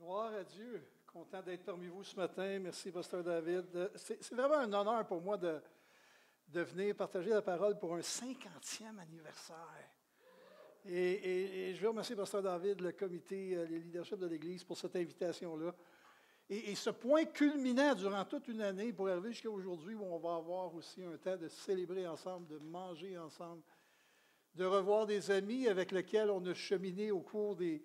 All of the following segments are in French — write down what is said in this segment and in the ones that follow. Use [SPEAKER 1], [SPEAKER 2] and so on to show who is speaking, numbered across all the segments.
[SPEAKER 1] Gloire à Dieu. Content d'être parmi vous ce matin. Merci, Pasteur David. C'est vraiment un honneur pour moi de, venir partager la parole pour un cinquantième anniversaire. Et, je veux remercier Pasteur David, le comité, euh, les leadership de l'Église pour cette invitation-là. Et, et, ce point culminant durant toute une année pour arriver jusqu'à aujourd'hui où on va avoir aussi un temps de célébrer ensemble, de manger ensemble, de revoir des amis avec lesquels on a cheminé au cours des,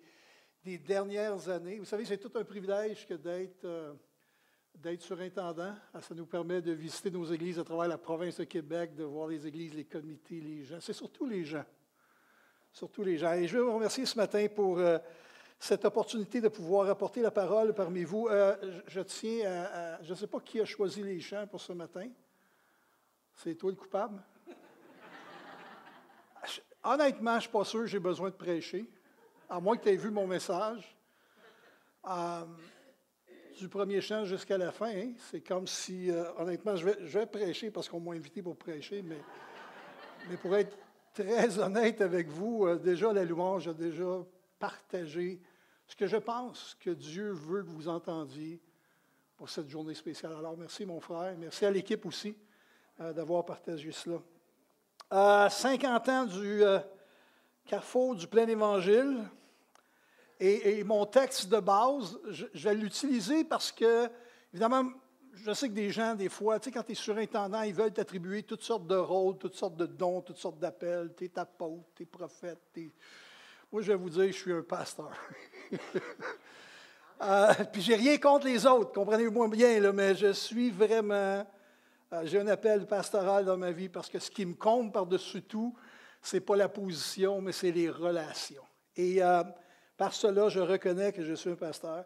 [SPEAKER 1] des dernières années. Vous savez, c'est tout un privilège que d'être euh, d'être surintendant. Ah, ça nous permet de visiter nos églises à travers la province de Québec, de voir les églises, les comités, les gens. C'est surtout les gens. Surtout les gens. Et je veux vous remercier ce matin pour euh, cette opportunité de pouvoir apporter la parole parmi vous. Euh, je, tiens à. je ne sais pas qui a choisi les chants pour ce matin. C'est toi le coupable? Honnêtement, je ne suis pas sûr que j'ai besoin de prêcher à moins que tu aies vu mon message, euh, du premier chant jusqu'à la fin, hein, c'est comme si, euh, honnêtement, je vais, prêcher parce qu'on m'a invité pour prêcher, mais, mais pour être très honnête avec vous, euh, déjà la louange a déjà partagé ce que je pense que Dieu veut que vous entendiez pour cette journée spéciale. Alors, merci mon frère, merci à l'équipe aussi d'avoir partagé cela. 50 ans du carrefour du plein évangile. Et, mon texte de base, je, vais l'utiliser parce que, évidemment, je sais que des gens, des fois, tu sais, quand tu es surintendant, ils veulent t'attribuer toutes sortes de rôles, toutes sortes de dons, toutes sortes d'appels. Tu es apôtre, tu es prophète. Moi, je vais vous dire, je suis un pasteur. euh, puis j'ai rien contre les autres, comprenez-moi bien, mais je suis vraiment. Euh, j'ai un appel pastoral dans ma vie parce que ce qui me compte par-dessus tout, n'est pas la position, mais c'est les relations. Et euh, par cela, je reconnais que je suis un pasteur.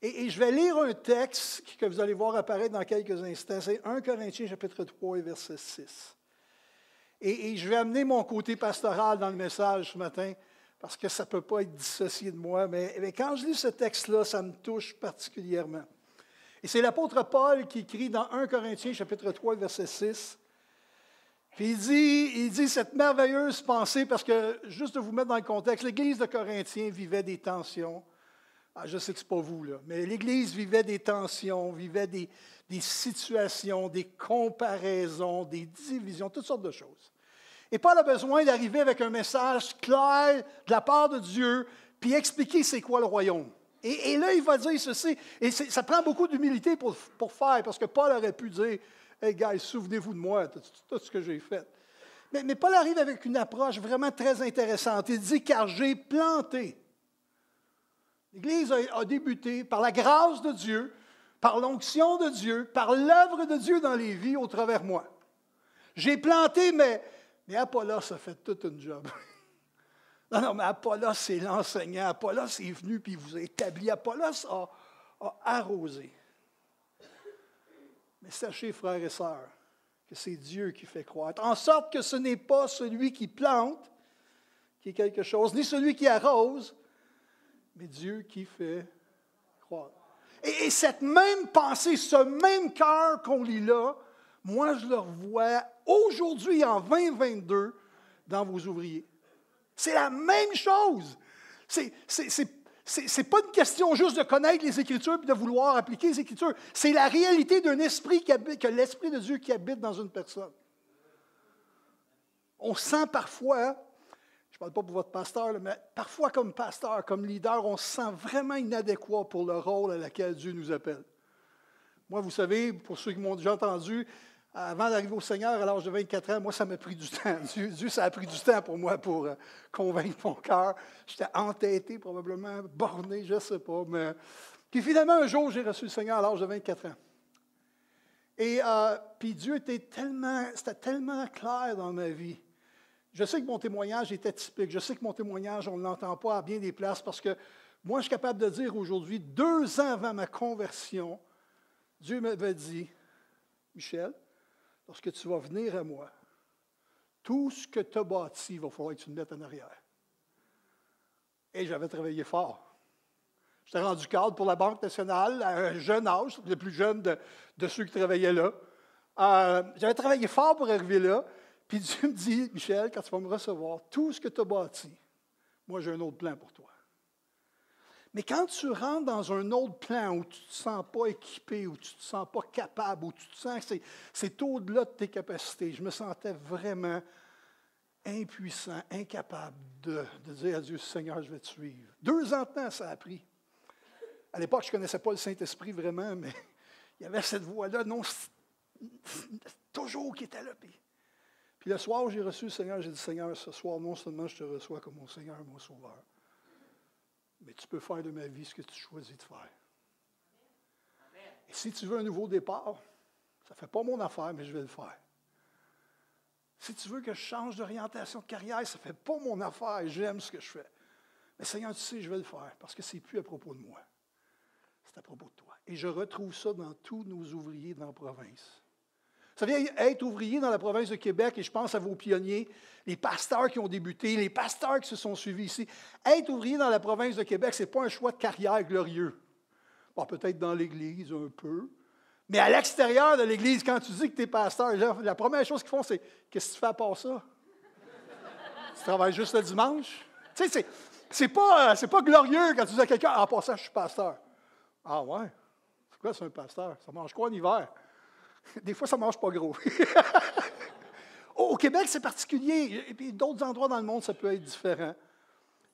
[SPEAKER 1] Et, je vais lire un texte que vous allez voir apparaître dans quelques instants. C'est 1 Corinthiens chapitre 3 et verset 6. Et, je vais amener mon côté pastoral dans le message ce matin, parce que ça ne peut pas être dissocié de moi. Mais, mais quand je lis ce texte-là, ça me touche particulièrement. Et c'est l'apôtre Paul qui écrit dans 1 Corinthiens chapitre 3 verset 6. Puis il dit, il dit cette merveilleuse pensée, parce que, juste de vous mettre dans le contexte, l'Église de Corinthiens vivait des tensions. Ah, je sais que ce pas vous, là, mais l'Église vivait des tensions, vivait des, des situations, des comparaisons, des divisions, toutes sortes de choses. Et Paul a besoin d'arriver avec un message clair de la part de Dieu, puis expliquer c'est quoi le royaume. Et, là, il va dire ceci, et ça prend beaucoup d'humilité pour, pour faire, parce que Paul aurait pu dire, Hey, guys, souvenez-vous de moi, tout, ce que j'ai fait. Mais, Paul arrive avec une approche vraiment très intéressante. Il dit Car j'ai planté. L'Église a, débuté par la grâce de Dieu, par l'onction de Dieu, par l'œuvre de Dieu dans les vies au travers moi. J'ai planté, mais, mais Apollos a fait toute une job. non, non, mais Apollos, c'est l'enseignant. Apollos est venu puis vous a établi. Apollos a arrosé. Mais sachez, frères et sœurs, que c'est Dieu qui fait croître. En sorte que ce n'est pas celui qui plante qui est quelque chose, ni celui qui arrose, mais Dieu qui fait croître. Et, cette même pensée, ce même cœur qu'on lit là, moi je le revois aujourd'hui en 2022 dans vos ouvriers. C'est la même chose. C'est ce n'est pas une question juste de connaître les Écritures et de vouloir appliquer les Écritures. C'est la réalité d'un esprit qui habite, que l'Esprit de Dieu qui habite dans une personne. On sent parfois, je ne parle pas pour votre pasteur, mais parfois comme pasteur, comme leader, on se sent vraiment inadéquat pour le rôle à laquelle Dieu nous appelle. Moi, vous savez, pour ceux qui m'ont déjà entendu, avant d'arriver au Seigneur à l'âge de 24 ans, moi, ça m'a pris du temps. Dieu, ça a pris du temps pour moi pour euh, convaincre mon cœur. J'étais entêté, probablement, borné, je ne sais pas. Mais... Puis finalement, un jour, j'ai reçu le Seigneur à l'âge de 24 ans. Et euh, puis Dieu était tellement, c'était tellement clair dans ma vie. Je sais que mon témoignage était typique. Je sais que mon témoignage, on ne l'entend pas à bien des places parce que moi, je suis capable de dire aujourd'hui, deux ans avant ma conversion, Dieu m'avait dit, Michel, lorsque tu vas venir à moi, tout ce que tu as bâti, il va falloir que tu le mettes en arrière. Et j'avais travaillé fort. J'étais rendu cadre pour la Banque nationale à un jeune âge, le plus jeune de, ceux qui travaillaient là. Euh, j'avais travaillé fort pour arriver là. Puis Dieu me dit, Michel, quand tu vas me recevoir, tout ce que tu as bâti, moi j'ai un autre plan pour toi. Mais quand tu rentres dans un autre plan où tu ne te sens pas équipé, où tu ne te sens pas capable, où tu te sens que c'est au-delà de tes capacités, je me sentais vraiment impuissant, incapable de, dire à Dieu, Seigneur, je vais te suivre. Deux ans de temps, ça a pris. À l'époque, je ne connaissais pas le Saint-Esprit vraiment, mais il y avait cette voix-là, non, toujours qui était là. Puis, puis le soir où j'ai reçu le Seigneur, j'ai dit, Seigneur, ce soir, non seulement je te reçois comme mon Seigneur, mon Sauveur, mais tu peux faire de ma vie ce que tu choisis de faire. Et si tu veux un nouveau départ, ça ne fait pas mon affaire, mais je vais le faire. Si tu veux que je change d'orientation de carrière, ça ne fait pas mon affaire, j'aime ce que je fais. Mais Seigneur, tu sais, je vais le faire parce que ce n'est plus à propos de moi. C'est à propos de toi. Et je retrouve ça dans tous nos ouvriers dans la province. Vient être ouvrier dans la province de Québec, et je pense à vos pionniers, les pasteurs qui ont débuté, les pasteurs qui se sont suivis ici. Être ouvrier dans la province de Québec, ce n'est pas un choix de carrière glorieux. Bon, peut-être dans l'Église un peu, mais à l'extérieur de l'Église, quand tu dis que tu es pasteur, la première chose qu'ils font, c'est Qu'est-ce que tu fais à part ça? Tu travailles juste le dimanche? Tu sais, c'est pas, pas glorieux quand tu dis à quelqu'un Ah, part ça, je suis pasteur. Ah, ouais C'est quoi, c'est un pasteur? Ça mange quoi en hiver? Des fois, ça ne mange pas gros. Au Québec, c'est particulier. Et puis d'autres endroits dans le monde, ça peut être différent.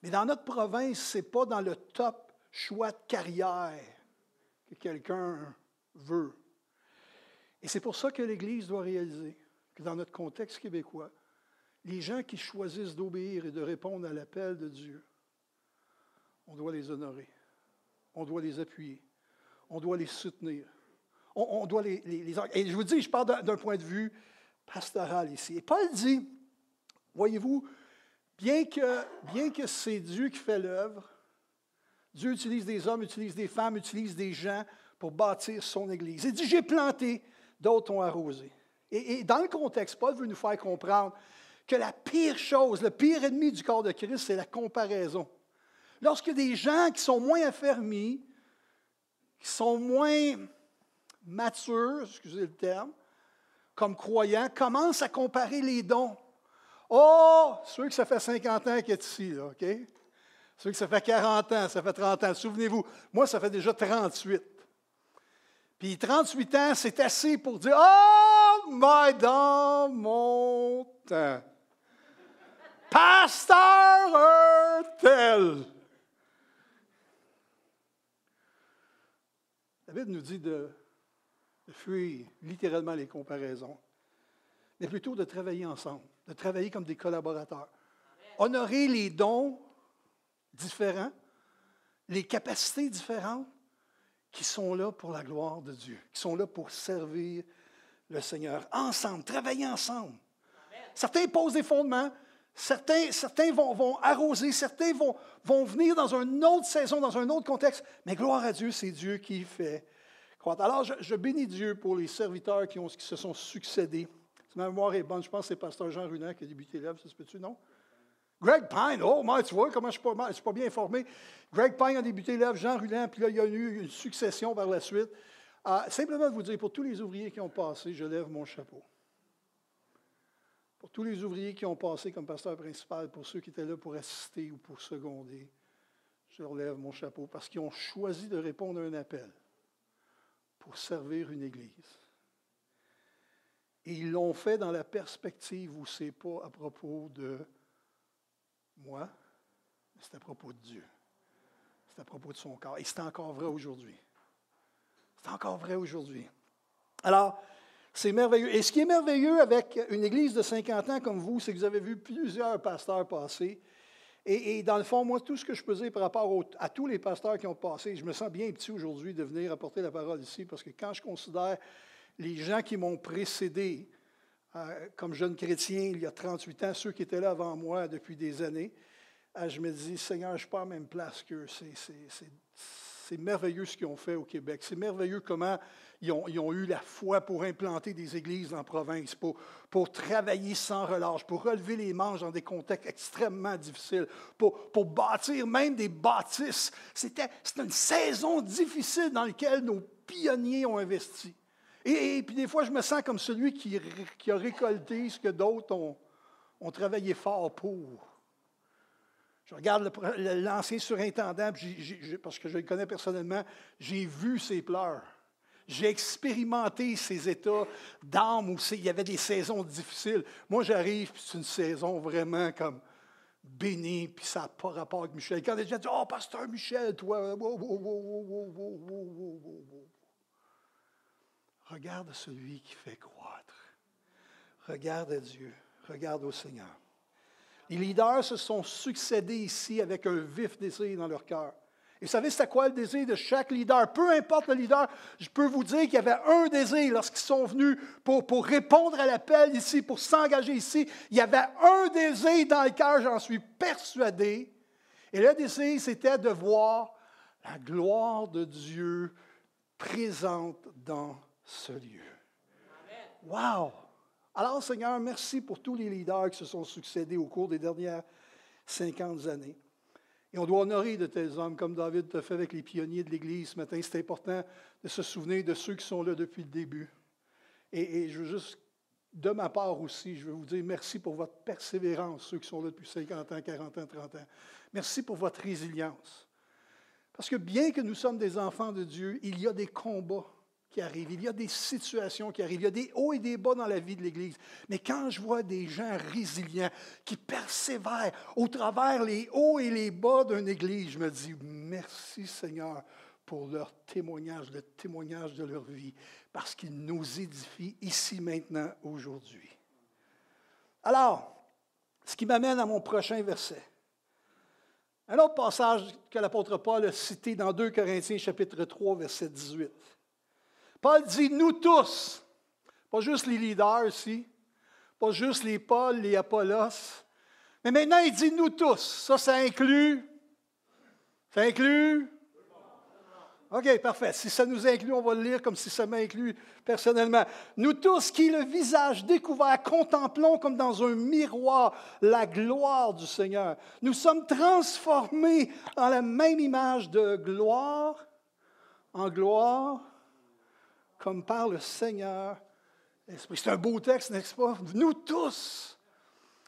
[SPEAKER 1] Mais dans notre province, ce n'est pas dans le top choix de carrière que quelqu'un veut. Et c'est pour ça que l'Église doit réaliser que dans notre contexte québécois, les gens qui choisissent d'obéir et de répondre à l'appel de Dieu, on doit les honorer, on doit les appuyer, on doit les soutenir, on, doit les, Et je vous dis, je parle d'un point de vue pastoral ici. Et Paul dit, voyez-vous, bien que, bien que c'est Dieu qui fait l'œuvre, Dieu utilise des hommes, utilise des femmes, utilise des gens pour bâtir son Église. Il dit, j'ai planté, d'autres ont arrosé. Et, et, dans le contexte, Paul veut nous faire comprendre que la pire chose, le pire ennemi du corps de Christ, c'est la comparaison. Lorsque des gens qui sont moins affermis, qui sont moins matures, excusez le terme, comme croyants, commencent à comparer les dons. Oh, ceux que ça fait 50 ans qu'ils sont ici, là, OK? Ceux que ça fait 40 ans, ça fait 30 ans. Souvenez-vous, moi, ça fait déjà 38. Puis 38 ans, c'est assez pour dire Oh, mais dans mon temps. Pasteur tel. La Bible nous dit de fuir littéralement les comparaisons, mais plutôt de travailler ensemble, de travailler comme des collaborateurs. Honorer les dons différents, les capacités différentes qui sont là pour la gloire de Dieu, qui sont là pour servir le Seigneur. Ensemble, travailler ensemble. Certains posent des fondements, certains, vont, arroser, certains vont venir dans une autre saison, dans un autre contexte, mais gloire à Dieu, c'est Dieu qui fait alors, je, bénis Dieu pour les serviteurs qui, se sont succédés. Si ma mémoire est bonne, je pense que c'est Pasteur Jean Runan qui a débuté l'œuvre, ça se peut-tu, non? Greg Pine, oh, moi, tu vois comment je ne suis, pas bien informé. Greg Pine a débuté l'œuvre, Jean Runan, puis là, il y a eu une succession par la suite. Ah, simplement vous dire, pour tous les ouvriers qui ont passé, je lève mon chapeau. Pour tous les ouvriers qui ont passé comme pasteur principal, pour ceux qui étaient là pour assister ou pour seconder, je leur lève mon chapeau parce qu'ils ont choisi de répondre à un appel pour servir une Église. Et ils l'ont fait dans la perspective où ce n'est pas à propos de moi, mais c'est à propos de Dieu. C'est à propos de son corps. Et c'est encore vrai aujourd'hui. C'est encore vrai aujourd'hui. Alors, c'est merveilleux. Et ce qui est merveilleux avec une église de 50 ans comme vous, c'est que vous avez vu plusieurs pasteurs passer et, dans le fond, moi, tout ce que je peux dire par rapport à tous les pasteurs qui ont passé, je me sens bien petit aujourd'hui de venir apporter la parole ici, parce que quand je considère les gens qui m'ont précédé euh, comme jeune chrétien il y a 38 ans, ceux qui étaient là avant moi depuis des années, euh, je me dis, Seigneur, je ne suis pas à la même place qu'eux. C'est merveilleux ce qu'ils ont fait au Québec. C'est merveilleux comment ils ont, eu la foi pour implanter des églises en province, pour, travailler sans relâche, pour relever les manches dans des contextes extrêmement difficiles, pour, bâtir même des bâtisses. C'était une saison difficile dans laquelle nos pionniers ont investi. Et, puis des fois, je me sens comme celui qui, a récolté ce que d'autres ont, ont travaillé fort pour. Je regarde l'ancien surintendant, parce que je le connais personnellement, j'ai vu ses pleurs. J'ai expérimenté ces états d'âme où il y avait des saisons difficiles. Moi, j'arrive, puis c'est une saison vraiment comme bénie, puis ça n'a pas rapport avec Michel. Quand les gens disent Oh, pasteur Michel, toi, regarde celui qui fait croître. Regarde à Dieu, regarde au Seigneur. Les leaders se sont succédés ici avec un vif désir dans leur cœur. Et vous savez, c'était quoi le désir de chaque leader? Peu importe le leader, je peux vous dire qu'il y avait un désir lorsqu'ils sont venus pour, pour répondre à l'appel ici, pour s'engager ici. Il y avait un désir dans le cœur, j'en suis persuadé. Et le désir, c'était de voir la gloire de Dieu présente dans ce lieu. Wow! Alors, Seigneur, merci pour tous les leaders qui se sont succédés au cours des dernières 50 années. Et on doit honorer de tels hommes comme David te fait avec les pionniers de l'Église ce matin. C'est important de se souvenir de ceux qui sont là depuis le début. Et, et, je veux juste, de ma part aussi, je veux vous dire merci pour votre persévérance, ceux qui sont là depuis 50 ans, 40 ans, 30 ans. Merci pour votre résilience. Parce que bien que nous sommes des enfants de Dieu, il y a des combats qui il y a des situations qui arrivent, il y a des hauts et des bas dans la vie de l'Église. Mais quand je vois des gens résilients qui persévèrent au travers les hauts et les bas d'une Église, je me dis merci Seigneur pour leur témoignage, le témoignage de leur vie, parce qu'ils nous édifient ici maintenant, aujourd'hui. Alors, ce qui m'amène à mon prochain verset. Un autre passage que l'apôtre Paul a cité dans 2 Corinthiens chapitre 3, verset 18. Paul dit nous tous, pas juste les leaders ici, pas juste les Paul, les Apollos, mais maintenant il dit nous tous. Ça, ça inclut, ça inclut? OK, parfait. Si ça nous inclut, on va le lire comme si ça m'inclut personnellement. Nous tous qui, le visage découvert, contemplons comme dans un miroir la gloire du Seigneur. Nous sommes transformés en la même image de gloire en gloire comme par le Seigneur. C'est un beau texte, n'est-ce pas? Nous tous,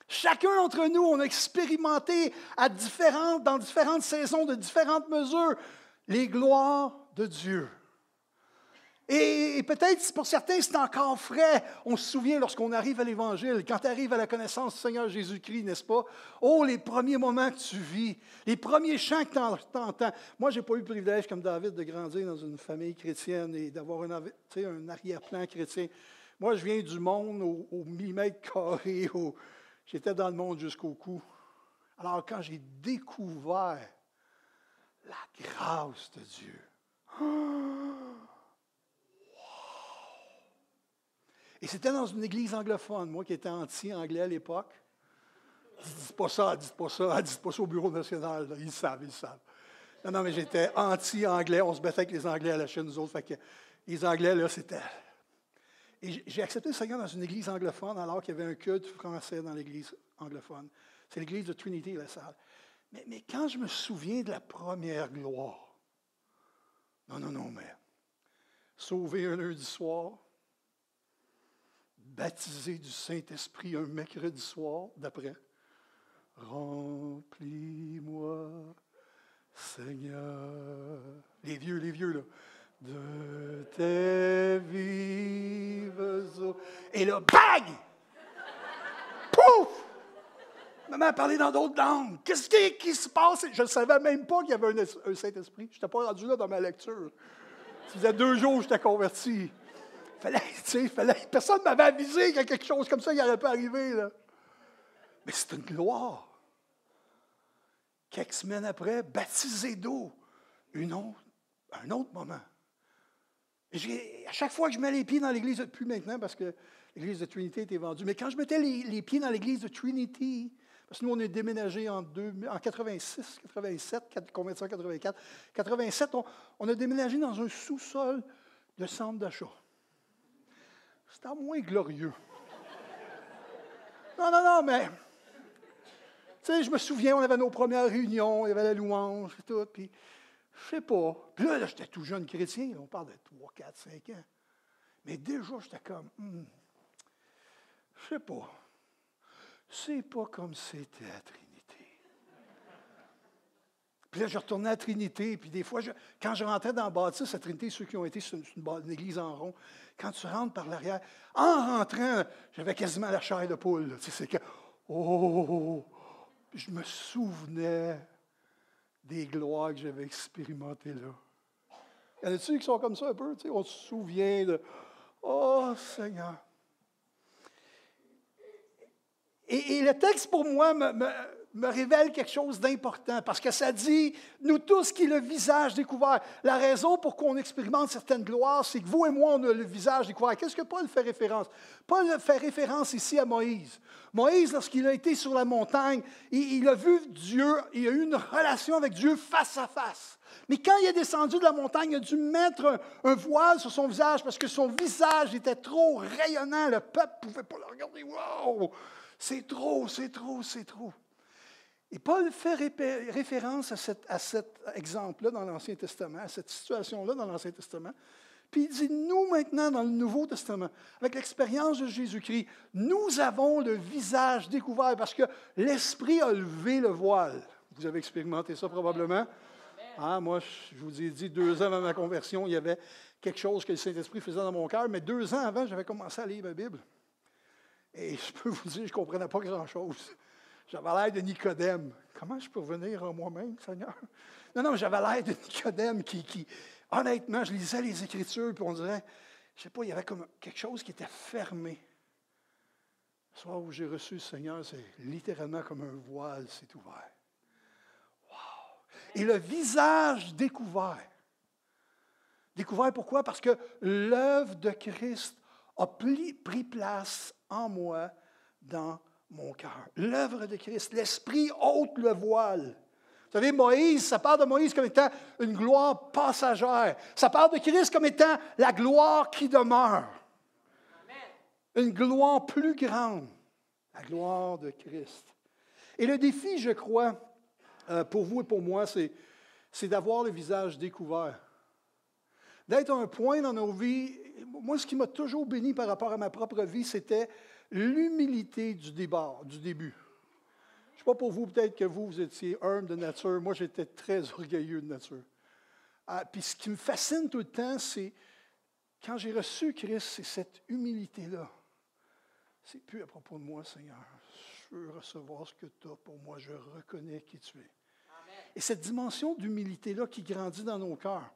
[SPEAKER 1] chacun d'entre nous, on a expérimenté à dans différentes saisons, de différentes mesures, les gloires de Dieu. Et, peut-être pour certains, c'est encore frais. On se souvient lorsqu'on arrive à l'Évangile, quand tu arrives à la connaissance du Seigneur Jésus-Christ, n'est-ce pas? Oh, les premiers moments que tu vis, les premiers chants que tu entends. Moi, je n'ai pas eu le privilège, comme David, de grandir dans une famille chrétienne et d'avoir un, arrière-plan chrétien. Moi, je viens du monde au, millimètre carré. J'étais dans le monde jusqu'au cou. Alors, quand j'ai découvert la grâce de Dieu, Et c'était dans une église anglophone, moi qui étais anti-anglais à l'époque. Dites pas ça, dites pas ça, dites pas ça au bureau national. Ils savent, ils savent. Non, non, mais j'étais anti-anglais. On se battait avec les Anglais à la chaîne, nous autres. Fait que les Anglais, là, c'était. Et j'ai accepté le Seigneur dans une église anglophone alors qu'il y avait un culte français dans l'église anglophone. C'est l'église de Trinity, la salle. Mais, mais quand je me souviens de la première gloire, non, non, non, mais sauver un lundi soir, baptisé du Saint-Esprit un mercredi soir, d'après. Remplis-moi, Seigneur. Les vieux, les vieux, là. De tes vives eaux. Et là, bang! Pouf! Maman a parlé dans d'autres langues. Qu'est-ce qui, se passe? Je ne savais même pas qu'il y avait un, Saint-Esprit. Je n'étais pas rendu là dans ma lecture. Ça faisait deux jours que j'étais converti. Fallait, fallait, personne ne m'avait avisé que quelque chose comme ça n'allait pas arriver. Mais c'est une gloire. Quelques semaines après, baptisé d'eau, une autre, un autre moment. À chaque fois que je mets les pieds dans l'église, plus maintenant parce que l'église de Trinity était vendue, mais quand je mettais les, pieds dans l'église de Trinity, parce que nous, on est déménagé en, en 86, 87, 84, 87, on, on a déménagé dans un sous-sol de centre d'achat. C'était moins glorieux. Non, non, non, mais. Tu sais, je me souviens, on avait nos premières réunions, il y avait la louange et tout, puis je sais pas. Puis là, j'étais tout jeune chrétien, on parle de 3, 4, 5 ans. Mais déjà, j'étais comme, hmm, je sais pas. C'est pas comme c'était à Trinité. Puis là, je retournais à Trinité. Puis des fois, quand je rentrais dans le bâtisse, à Trinité, ceux qui ont été sur une, église en rond, quand tu rentres par l'arrière, en rentrant, j'avais quasiment la chair de poule. Tu sais, que, oh, je me souvenais des gloires que j'avais expérimentées là. Y en a-t-il qui sont comme ça un peu? Tu sais, on se souvient de Oh Seigneur. Et, le texte pour moi me révèle quelque chose d'important parce que ça dit, nous tous qui le visage découvert. La raison pour qu'on expérimente certaines gloires, c'est que vous et moi, on a le visage découvert. Qu'est-ce que Paul fait référence? Paul fait référence ici à Moïse. Moïse, lorsqu'il a été sur la montagne, il, a vu Dieu, il a eu une relation avec Dieu face à face. Mais quand il est descendu de la montagne, il a dû mettre un, voile sur son visage parce que son visage était trop rayonnant. Le peuple ne pouvait pas le regarder. Wow! C'est trop, c'est trop, c'est trop. Et Paul fait référence à cet, exemple-là dans l'Ancien Testament, à cette situation-là dans l'Ancien Testament. Puis il dit, nous maintenant, dans le Nouveau Testament, avec l'expérience de Jésus-Christ, nous avons le visage découvert parce que l'Esprit a levé le voile. Vous avez expérimenté ça probablement? Ah, moi, je vous ai dit, deux ans avant ma conversion, il y avait quelque chose que le Saint-Esprit faisait dans mon cœur, mais deux ans avant, j'avais commencé à lire la Bible. Et je peux vous dire, je ne comprenais pas grand-chose. J'avais l'air de Nicodème. Comment je peux revenir en moi-même, Seigneur? Non, non, j'avais l'air de Nicodème qui, honnêtement, je lisais les Écritures, puis on dirait, je ne sais pas, il y avait comme quelque chose qui était fermé. Le soir où j'ai reçu le Seigneur, c'est littéralement comme un voile s'est ouvert. Wow! Et le visage découvert. Découvert pourquoi? Parce que l'œuvre de Christ a pris place en moi dans mon cœur. L'œuvre de Christ, l'Esprit ôte le voile. Vous savez, Moïse, ça parle de Moïse comme étant une gloire passagère. Ça parle de Christ comme étant la gloire qui demeure. Une gloire plus grande, la gloire de Christ. Et le défi, je crois, euh, pour vous et pour moi, c'est d'avoir le visage découvert. D'être un point dans nos vies. Moi, ce qui m'a toujours béni par rapport à ma propre vie, c'était l'humilité du, débat, du début. Je ne sais pas pour vous, peut-être que vous, vous étiez humble de nature. Moi, j'étais très orgueilleux de nature. Ah, puis ce qui me fascine tout le temps, c'est quand j'ai reçu Christ, c'est cette humilité-là. C'est plus à propos de moi, Seigneur. Je veux recevoir ce que tu as pour moi. Je reconnais qui tu es. Et cette dimension d'humilité-là qui grandit dans nos cœurs,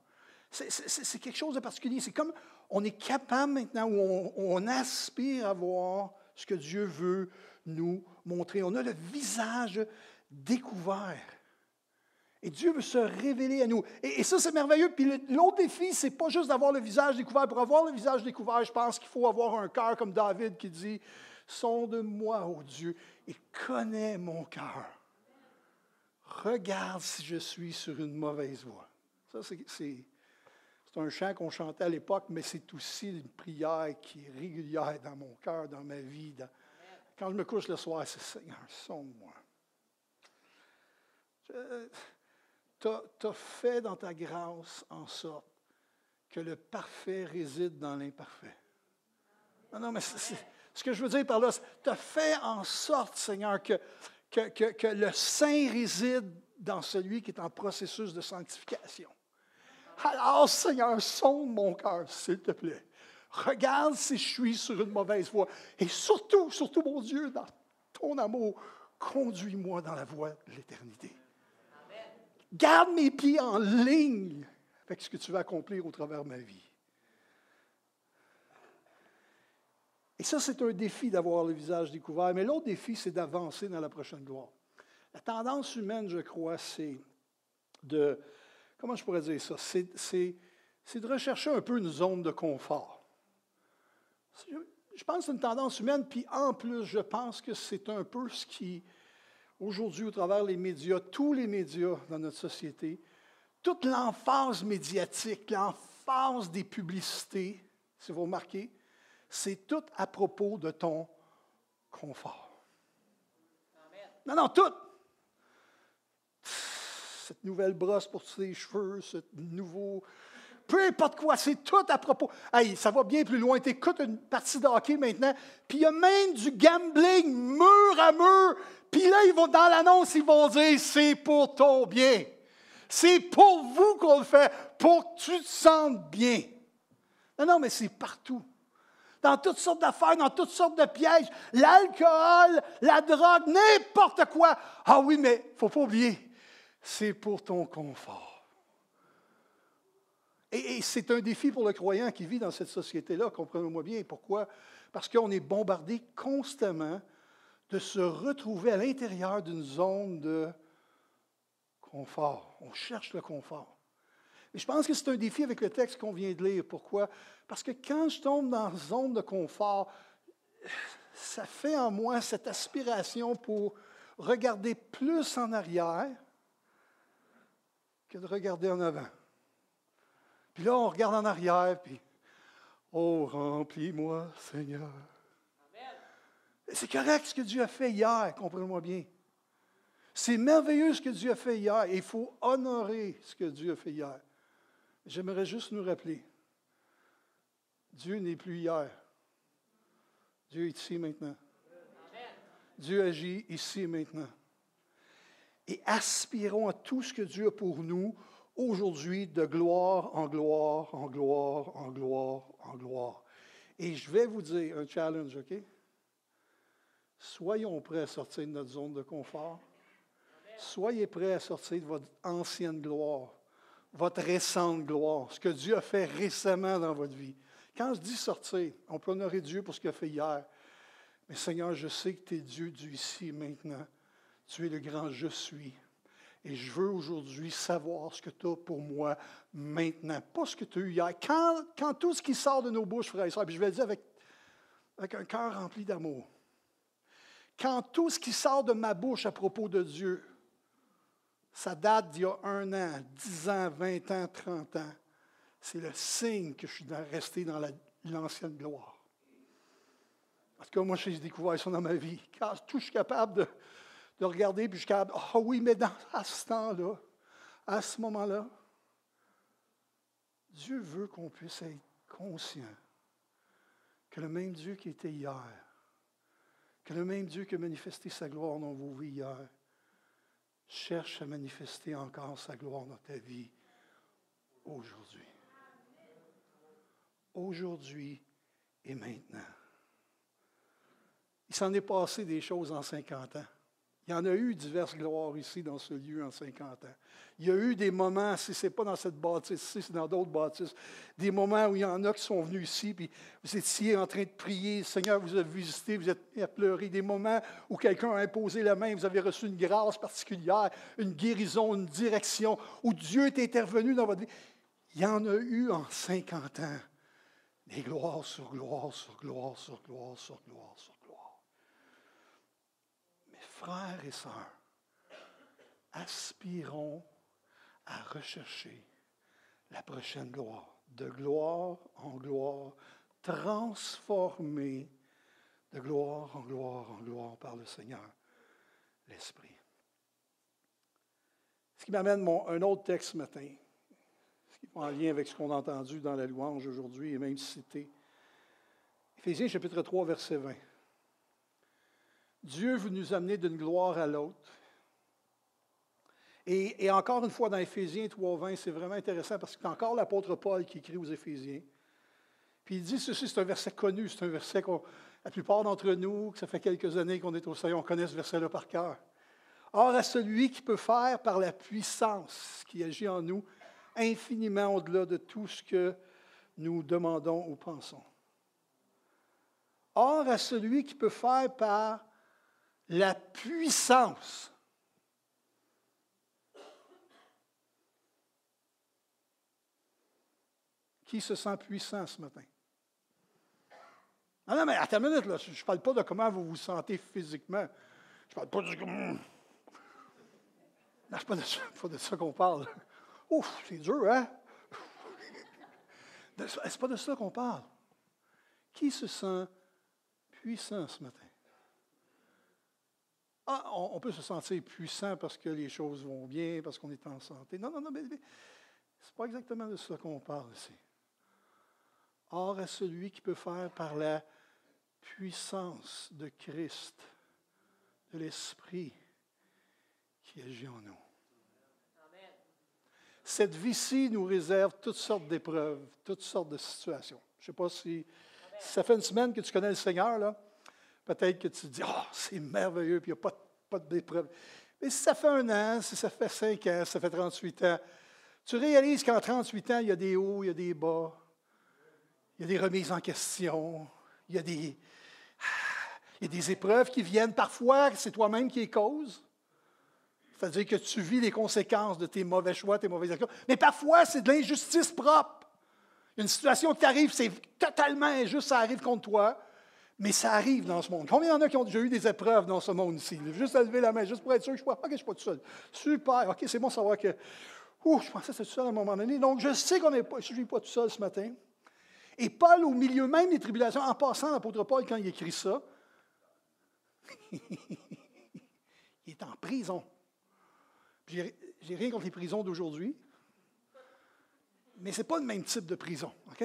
[SPEAKER 1] c'est quelque chose de particulier. C'est comme on est capable maintenant, ou on, on aspire à voir ce que Dieu veut nous montrer. On a le visage découvert. Et Dieu veut se révéler à nous. Et, ça, c'est merveilleux. Puis l'autre défi, c'est pas juste d'avoir le visage découvert. Pour avoir le visage découvert, je pense qu'il faut avoir un cœur comme David qui dit Sonde-moi, ô Dieu, et connais mon cœur. Regarde si je suis sur une mauvaise voie. Ça, c'est c'est un chant qu'on chantait à l'époque, mais c'est aussi une prière qui est régulière dans mon cœur, dans ma vie. Quand je me couche le soir, c'est Seigneur, sonde-moi. Tu as, fait dans ta grâce en sorte que le parfait réside dans l'imparfait. Non, non, mais ce que je veux dire par là, tu as fait en sorte, Seigneur, que, que, que le saint réside dans celui qui est en processus de sanctification. Alors, Seigneur, sonde mon cœur, s'il te plaît. Regarde si je suis sur une mauvaise voie. Et surtout, surtout, mon Dieu, dans ton amour, conduis-moi dans la voie de l'éternité. Garde mes pieds en ligne avec ce que tu vas accomplir au travers de ma vie. Et ça, c'est un défi d'avoir le visage découvert. Mais l'autre défi, c'est d'avancer dans la prochaine gloire. La tendance humaine, je crois, c'est de comment je pourrais dire ça? C'est de rechercher un peu une zone de confort. Je pense que c'est une tendance humaine, puis en plus, je pense que c'est un peu ce qui, aujourd'hui, au travers des médias, tous les médias dans notre société, toute l'emphase médiatique, l'emphase des publicités, si vous remarquez, c'est tout à propos de ton confort. Non, non, tout cette nouvelle brosse pour ses cheveux, ce nouveau. Peu importe quoi, c'est tout à propos. Hey, ça va bien plus loin. Tu écoutes une partie de hockey maintenant, puis il y a même du gambling mur à mur. Puis là, ils vont, dans l'annonce, ils vont dire c'est pour ton bien. C'est pour vous qu'on le fait, pour que tu te sentes bien. Non, non, mais c'est partout. Dans toutes sortes d'affaires, dans toutes sortes de pièges. L'alcool, la drogue, n'importe quoi. Ah oui, mais il ne faut pas oublier, c'est pour ton confort. Et, c'est un défi pour le croyant qui vit dans cette société-là, comprenez-moi bien. Pourquoi? Parce qu'on est bombardé constamment de se retrouver à l'intérieur d'une zone de confort. On cherche le confort. Et je pense que c'est un défi avec le texte qu'on vient de lire. Pourquoi? Parce que quand je tombe dans une zone de confort, ça fait en moi cette aspiration pour regarder plus en arrière que de regarder en avant. Puis là, on regarde en arrière, puis Oh, remplis-moi, Seigneur. C'est correct ce que Dieu a fait hier, comprenez-moi bien. C'est merveilleux ce que Dieu a fait hier. Il faut honorer ce que Dieu a fait hier. J'aimerais juste nous rappeler, Dieu n'est plus hier. Dieu est ici maintenant. Dieu agit ici maintenant. Et aspirons à tout ce que Dieu a pour nous aujourd'hui de gloire en gloire, en gloire, en gloire, en gloire. Et je vais vous dire un challenge, OK? Soyons prêts à sortir de notre zone de confort. Soyez prêts à sortir de votre ancienne gloire, votre récente gloire, ce que Dieu a fait récemment dans votre vie. Quand je dis sortir, on peut honorer Dieu pour ce qu'il a fait hier. Mais Seigneur, je sais que tu es Dieu du ici maintenant. Tu es le grand je suis. Et je veux aujourd'hui savoir ce que tu as pour moi maintenant, pas ce que tu as eu hier. Quand, tout ce qui sort de nos bouches, frères et sœurs, puis je vais le dire avec, un cœur rempli d'amour, quand tout ce qui sort de ma bouche à propos de Dieu, ça date d'il y a un an, dix ans, vingt ans, trente ans, c'est le signe que je suis resté dans l'ancienne gloire. En tout cas, moi, j'ai découvert ça dans ma vie. Quand tout je suis capable de, de regarder, puis ah oui, mais dans, à ce temps-là, à ce moment-là, Dieu veut qu'on puisse être conscient que le même Dieu qui était hier, que le même Dieu qui a manifesté sa gloire dans vos vies hier, cherche à manifester encore sa gloire dans ta vie aujourd'hui. Aujourd'hui et maintenant. Il s'en est passé des choses en 50 ans. Il y en a eu diverses gloires ici dans ce lieu en 50 ans. Il y a eu des moments, si ce n'est pas dans cette bâtisse ici, c'est dans d'autres bâtisses, des moments où il y en a qui sont venus ici, puis vous étiez en train de prier, le Seigneur vous a visité, vous êtes à pleurer. Des moments où quelqu'un a imposé la main, vous avez reçu une grâce particulière, une guérison, une direction, où Dieu est intervenu dans votre vie. Il y en a eu en 50 ans. Des gloires sur gloire, sur gloire, sur gloire, sur gloire, sur frères et sœurs, aspirons à rechercher la prochaine gloire, de gloire en gloire, transformée de gloire en gloire en gloire par le Seigneur, l'Esprit. Ce qui m'amène un autre texte ce matin, ce qui est en lien avec ce qu'on a entendu dans la louange aujourd'hui et même cité. Éphésiens chapitre 3, verset 20. Dieu veut nous amener d'une gloire à l'autre. Et, encore une fois, dans Éphésiens 3.20, c'est vraiment intéressant parce que c'est encore l'apôtre Paul qui écrit aux Éphésiens. Puis il dit ceci, c'est un verset connu, c'est un verset qu'on, la plupart d'entre nous, que ça fait quelques années qu'on est au Seigneur, on connaît ce verset-là par cœur. Or, à celui qui peut faire par la puissance qui agit en nous, infiniment au-delà de tout ce que nous demandons ou pensons. Or, à celui qui peut faire par la puissance. Qui se sent puissant ce matin? Non, non, mais attends une minute, je ne parle pas de comment vous vous sentez physiquement. Je ne parle pas du. Non, ce n'est pas de ça, qu'on parle. Ouf, c'est dur, hein? Ce n'est pas de ça qu'on parle. Qui se sent puissant ce matin? Ah, on, peut se sentir puissant parce que les choses vont bien, parce qu'on est en santé. Non, non, non, mais, ce n'est pas exactement de ça qu'on parle ici. Or, à celui qui peut faire par la puissance de Christ, de l'Esprit qui agit en nous. cette vie-ci nous réserve toutes sortes d'épreuves, toutes sortes de situations. Je ne sais pas si, ça fait une semaine que tu connais le Seigneur, là. Peut-être que tu te dis, oh, c'est merveilleux, puis il n'y a pas, pas d'épreuve. Mais si ça fait un an, si ça fait cinq ans, si ça fait 38 ans, tu réalises qu'en 38 ans, il y a des hauts, il y a des bas, il y a des remises en question, il y a des, il y a des épreuves qui viennent. Parfois, c'est toi-même qui les cause. C'est-à-dire que tu vis les conséquences de tes mauvais choix, tes mauvaises actions. Mais parfois, c'est de l'injustice propre. Une situation qui arrive, c'est totalement injuste, ça arrive contre toi, mais ça arrive dans ce monde. Combien il y en a qui ont déjà eu des épreuves dans ce monde ici? Juste à lever la main, juste pour être sûr que je ne suis, pas tout seul. Super, OK, c'est bon de savoir que Ouh, je pensais que c'était tout seul à un moment donné. Donc, je sais qu'on n'est pas, je ne suis pas tout seul ce matin. Et Paul, au milieu même des tribulations, en passant, l'apôtre Paul, quand il écrit ça, il est en prison. J'ai rien contre les prisons d'aujourd'hui, mais ce n'est pas le même type de prison, OK?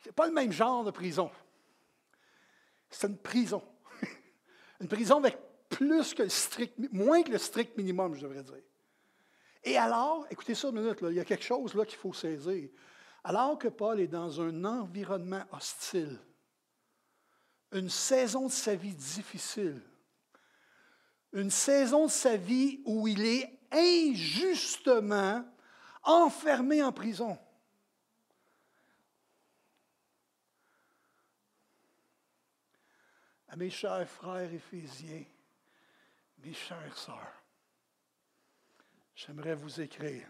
[SPEAKER 1] Ce n'est pas le même genre de prison. C'est une prison. une prison avec plus que le strict, moins que le strict minimum, je devrais dire. Et alors, écoutez ça une minute, il y a quelque chose là qu'il faut saisir. Alors que Paul est dans un environnement hostile, une saison de sa vie difficile, une saison de sa vie où il est injustement enfermé en prison. À mes chers frères éphésiens, mes chères sœurs, j'aimerais vous écrire.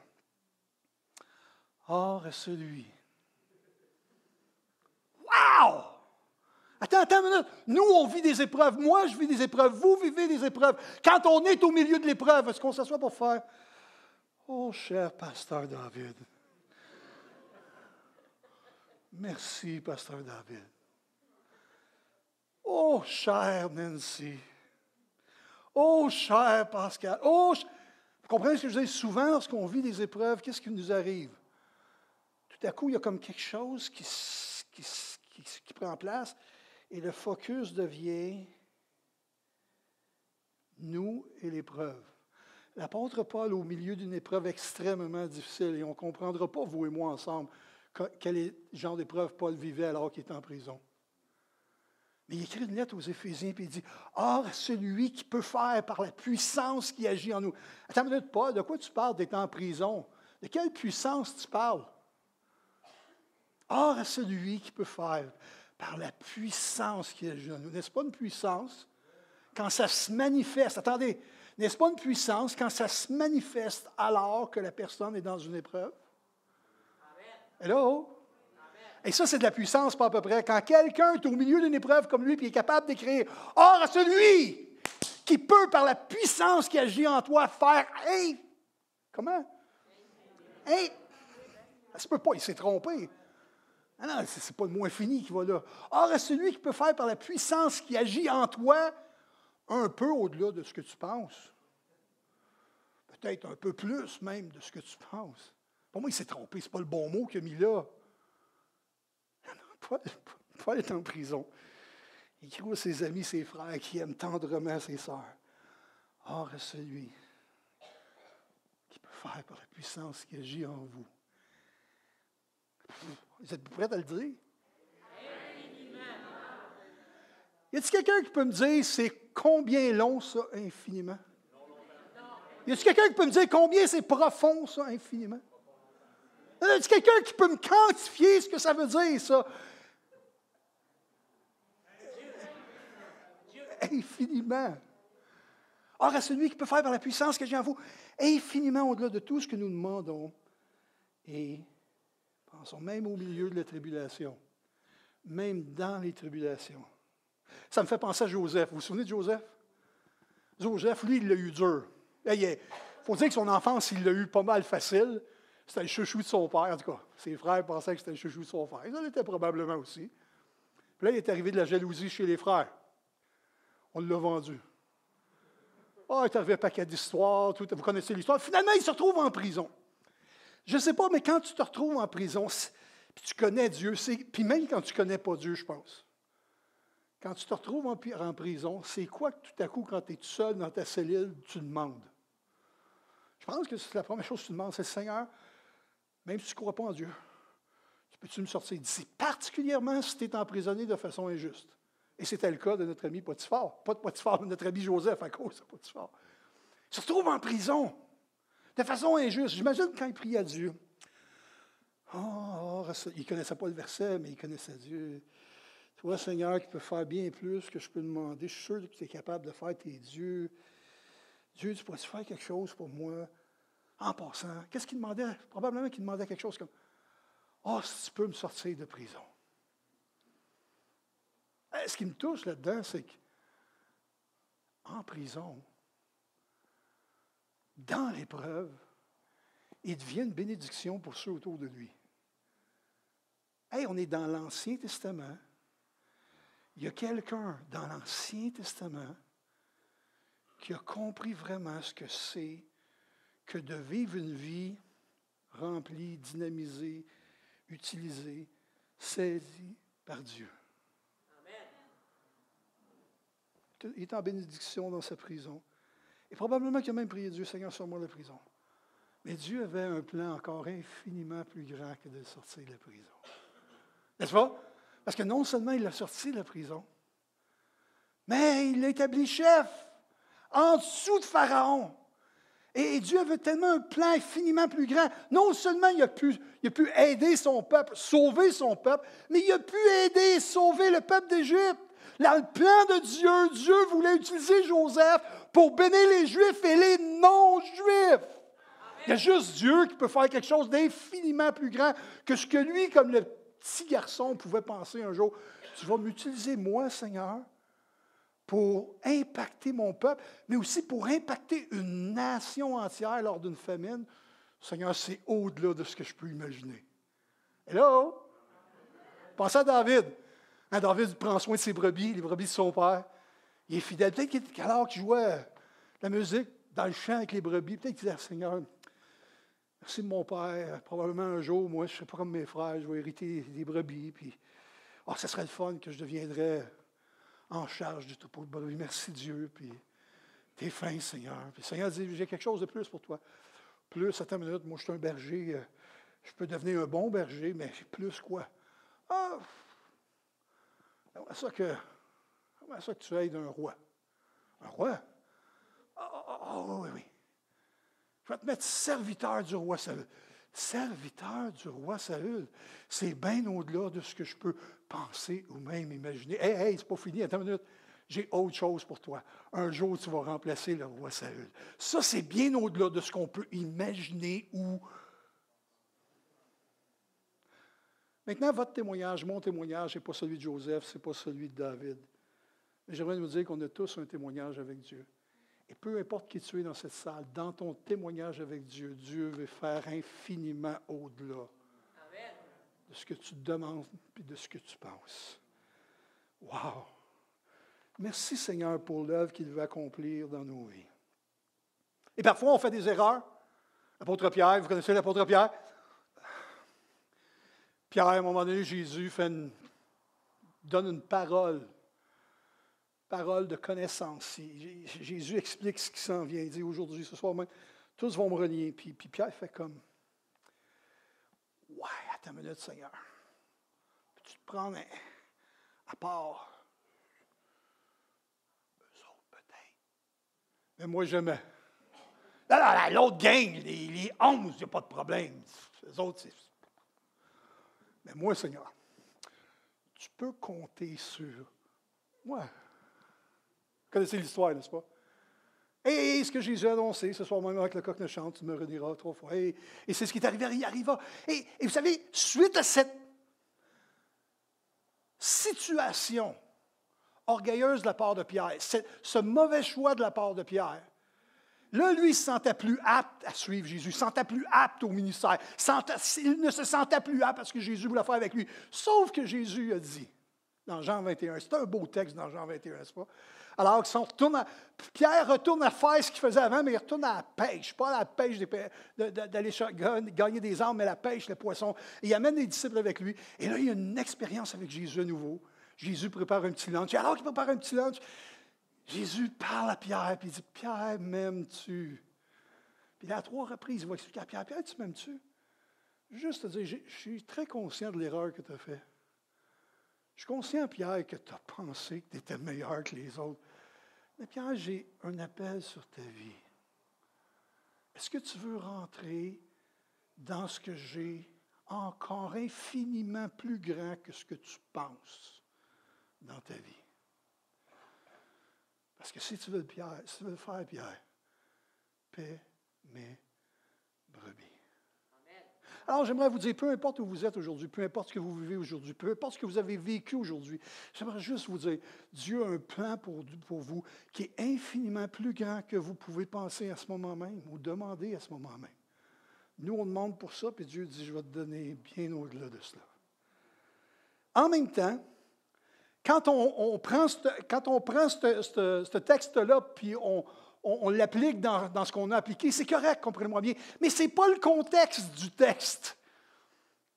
[SPEAKER 1] Or celui. Wow! Attends, attends une minute. Nous, on vit des épreuves. Moi, je vis des épreuves. Vous vivez des épreuves. Quand on est au milieu de l'épreuve, est-ce qu'on s'assoit pour faire? Oh, cher pasteur David. Merci, pasteur David. Oh, cher Nancy. Oh, cher Pascal. Oh, vous comprenez ce que je dis? Souvent, lorsqu'on vit des épreuves, qu'est-ce qui nous arrive? Tout à coup, il y a comme quelque chose qui, qui, prend place et le focus devient nous et l'épreuve. L'apôtre Paul, au milieu d'une épreuve extrêmement difficile, et on ne comprendra pas, vous et moi ensemble, quel genre d'épreuve Paul vivait alors qu'il était en prison. Mais il écrit une lettre aux Éphésiens et il dit Or, celui qui peut faire par la puissance qui agit en nous. Attends une minute, Paul, de quoi tu parles d'être en prison? De quelle puissance tu parles? Or, à celui qui peut faire par la puissance qui agit en nous. N'est-ce pas une puissance? Quand ça se manifeste Attendez, n'est-ce pas une puissance quand ça se manifeste alors que la personne est dans une épreuve? Hello? Et ça, c'est de la puissance, pas à peu près. Quand quelqu'un est au milieu d'une épreuve comme lui, puis est capable d'écrire Or à celui qui peut, par la puissance qui agit en toi, faire Hey! Comment? Hey! Ça se peut pas, il s'est trompé. Ah non, ce n'est pas le moins fini qui va là. Or à celui qui peut faire par la puissance qui agit en toi, un peu au-delà de ce que tu penses. Peut-être un peu plus même de ce que tu penses. Pour moi, il s'est trompé, ce n'est pas le bon mot qu'il a mis là. Paul, est en prison. Il écrit à ses amis, ses frères qui aiment tendrement ses sœurs. Or, celui qui peut faire par la puissance qui agit en vous. Vous êtes prêts à le dire? Y a-t-il quelqu'un qui peut me dire c'est combien long ça infiniment? Y a-t-il quelqu'un qui peut me dire combien c'est profond ça infiniment? Y a-t-il quelqu'un qui peut me quantifier ce que ça veut dire ça? Infiniment. Or, à celui qui peut faire par la puissance que j'ai en vous, infiniment au-delà de tout ce que nous demandons. Et pensons même au milieu de la tribulation, même dans les tribulations. Ça me fait penser à Joseph. Vous vous souvenez de Joseph? Joseph, lui, il l'a eu dur. Il faut dire que son enfance, il l'a eu pas mal facile. C'était le chouchou de son père, en tout cas. Ses frères pensaient que c'était le chouchou de son frère. Il l'était probablement aussi. Puis là, il est arrivé de la jalousie chez les frères. On l'a vendu. Ah, oh, il arrivé un paquet d'histoires, tout, vous connaissez l'histoire. Finalement, il se retrouve en prison. Je ne sais pas, mais quand tu te retrouves en prison, puis tu connais Dieu, puis même quand tu ne connais pas Dieu, je pense, quand tu te retrouves en, prison, c'est quoi que tout à coup, quand tu es tout seul dans ta cellule, tu demandes? Je pense que c'est la première chose que tu demandes, c'est Seigneur, même si tu ne crois pas en Dieu, tu peux-tu me sortir d'ici? Particulièrement si tu es emprisonné de façon injuste. Et c'était le cas de notre ami Potiphar. Pas de Potiphar, mais notre ami Joseph à cause de Potiphar. Il se retrouve en prison de façon injuste. J'imagine quand il prie à Dieu. Oh, il ne connaissait pas le verset, mais il connaissait Dieu. Toi, Seigneur, qui peux faire bien plus que je peux demander, je suis sûr que tu es capable de faire tes dieux. Dieu, tu pourrais faire quelque chose pour moi en passant. Qu'est-ce qu'il demandait? Probablement qu'il demandait quelque chose comme Oh, si tu peux me sortir de prison. Ce qui me touche là-dedans, c'est qu'en prison, dans l'épreuve, il devient une bénédiction pour ceux autour de lui. Hey, on est dans l'Ancien Testament. Il y a quelqu'un dans l'Ancien Testament qui a compris vraiment ce que c'est que de vivre une vie remplie, dynamisée, utilisée, saisie par Dieu. Il est en bénédiction dans sa prison. Et probablement qu'il a même prié Dieu, Seigneur, sors-moi de la prison. Mais Dieu avait un plan encore infiniment plus grand que de sortir de la prison. N'est-ce pas? Parce que non seulement il l'a sorti de la prison, mais il l'a établi chef en dessous de Pharaon. Et Dieu avait tellement un plan infiniment plus grand. Non seulement il a, pu, il a pu aider son peuple, sauver son peuple, mais il a pu aider et sauver le peuple d'Égypte. Le plan de Dieu, Dieu voulait utiliser Joseph pour bénir les Juifs et les non-Juifs. Il y a juste Dieu qui peut faire quelque chose d'infiniment plus grand que ce que lui, comme le petit garçon, pouvait penser un jour. Tu vas m'utiliser, moi, Seigneur, pour impacter mon peuple, mais aussi pour impacter une nation entière lors d'une famine. Seigneur, c'est au-delà de ce que je peux imaginer. Hello? Pensez à David. Hein, David prend soin de ses brebis, les brebis de son père. Il est fidèle. Peut-être qu'alors qu'il jouait la musique dans le champ avec les brebis, peut-être qu'il disait, Seigneur, merci de mon père. Probablement un jour, moi, je ne serai pas comme mes frères, je vais hériter des brebis. Puis, oh, ça serait le fun que je deviendrais en charge du troupeau de brebis. Merci Dieu. Puis, t'es fin, Seigneur. Puis, Seigneur dit, j'ai quelque chose de plus pour toi. Plus, attends une minute, moi, je suis un berger. Euh, je peux devenir un bon berger, mais plus quoi? Ah, Comment ça que, que tu aides un roi? Un roi? Oh, oui, oui. Je vais te mettre serviteur du roi Saül. Serviteur du roi Saül, c'est bien au-delà de ce que je peux penser ou même imaginer. Hé, hey, c'est pas fini, attends une minute. J'ai autre chose pour toi. Un jour, tu vas remplacer le roi Saül. Ça, c'est bien au-delà de ce qu'on peut imaginer ou Maintenant, votre témoignage, mon témoignage, ce n'est pas celui de Joseph, ce n'est pas celui de David. Mais j'aimerais vous dire qu'on a tous un témoignage avec Dieu. Et peu importe qui tu es dans cette salle, dans ton témoignage avec Dieu, Dieu veut faire infiniment au-delà de ce que tu demandes et de ce que tu penses. Wow! Merci Seigneur pour l'œuvre qu'il veut accomplir dans nos vies. Et parfois, on fait des erreurs. L'apôtre Pierre, vous connaissez l'apôtre Pierre? Pierre, à un moment donné, Jésus donne une parole, parole de connaissance. Jésus explique ce qui s'en vient. Il dit aujourd'hui, ce soir même, tous vont me renier. Puis, puis Pierre fait comme Ouais, attends une minute, Seigneur. tu te prends à part eux autres, peut-être. Mais moi, jamais. L'autre gang, les, les onze, il n'y a pas de problème. Les autres, c'est mais moi, Seigneur, tu peux compter sur moi. Vous connaissez l'histoire, n'est-ce pas? Et ce que Jésus a annoncé, ce soir même avec le coq ne chante, tu me rediras trois fois. Et, c'est ce qui est arrivé, il arriva. Et, et vous savez, suite à cette situation orgueilleuse de la part de Pierre, ce mauvais choix de la part de Pierre, Là, lui, il se sentait plus apte à suivre Jésus, il se sentait plus apte au ministère. Il ne se sentait plus apte parce que Jésus voulait faire avec lui. Sauf que Jésus a dit, dans Jean 21, c'est un beau texte dans Jean 21, n'est-ce pas? Alors Pierre retourne à faire ce qu'il faisait avant, mais il retourne à la pêche, pas à la pêche d'aller gagner des armes, mais la pêche, les poissons. Et il amène les disciples avec lui. Et là, il y a une expérience avec Jésus à nouveau. Jésus prépare un petit lunch. alors qu'il prépare un petit lunch, Jésus parle à Pierre, puis il dit, Pierre, m'aimes-tu? Puis à trois reprises, il va expliquer à Pierre, Pierre, tu m'aimes-tu? Juste te dire, je suis très conscient de l'erreur que tu as faite. Je suis conscient, Pierre, que tu as pensé que tu étais meilleur que les autres. Mais Pierre, j'ai un appel sur ta vie. Est-ce que tu veux rentrer dans ce que j'ai encore infiniment plus grand que ce que tu penses dans ta vie? Parce que si tu veux le, Pierre, si tu veux le faire, Pierre, paix mes brebis. Alors, j'aimerais vous dire, peu importe où vous êtes aujourd'hui, peu importe ce que vous vivez aujourd'hui, peu importe ce que vous avez vécu aujourd'hui, j'aimerais juste vous dire, Dieu a un plan pour, pour vous qui est infiniment plus grand que vous pouvez penser à ce moment même ou demander à ce moment même. Nous, on demande pour ça, puis Dieu dit, je vais te donner bien au-delà de cela. En même temps, quand on, prend ce, texte-là, puis on, l'applique dans, ce qu'on a appliqué, c'est correct, comprenez-moi bien, mais ce n'est pas le contexte du texte.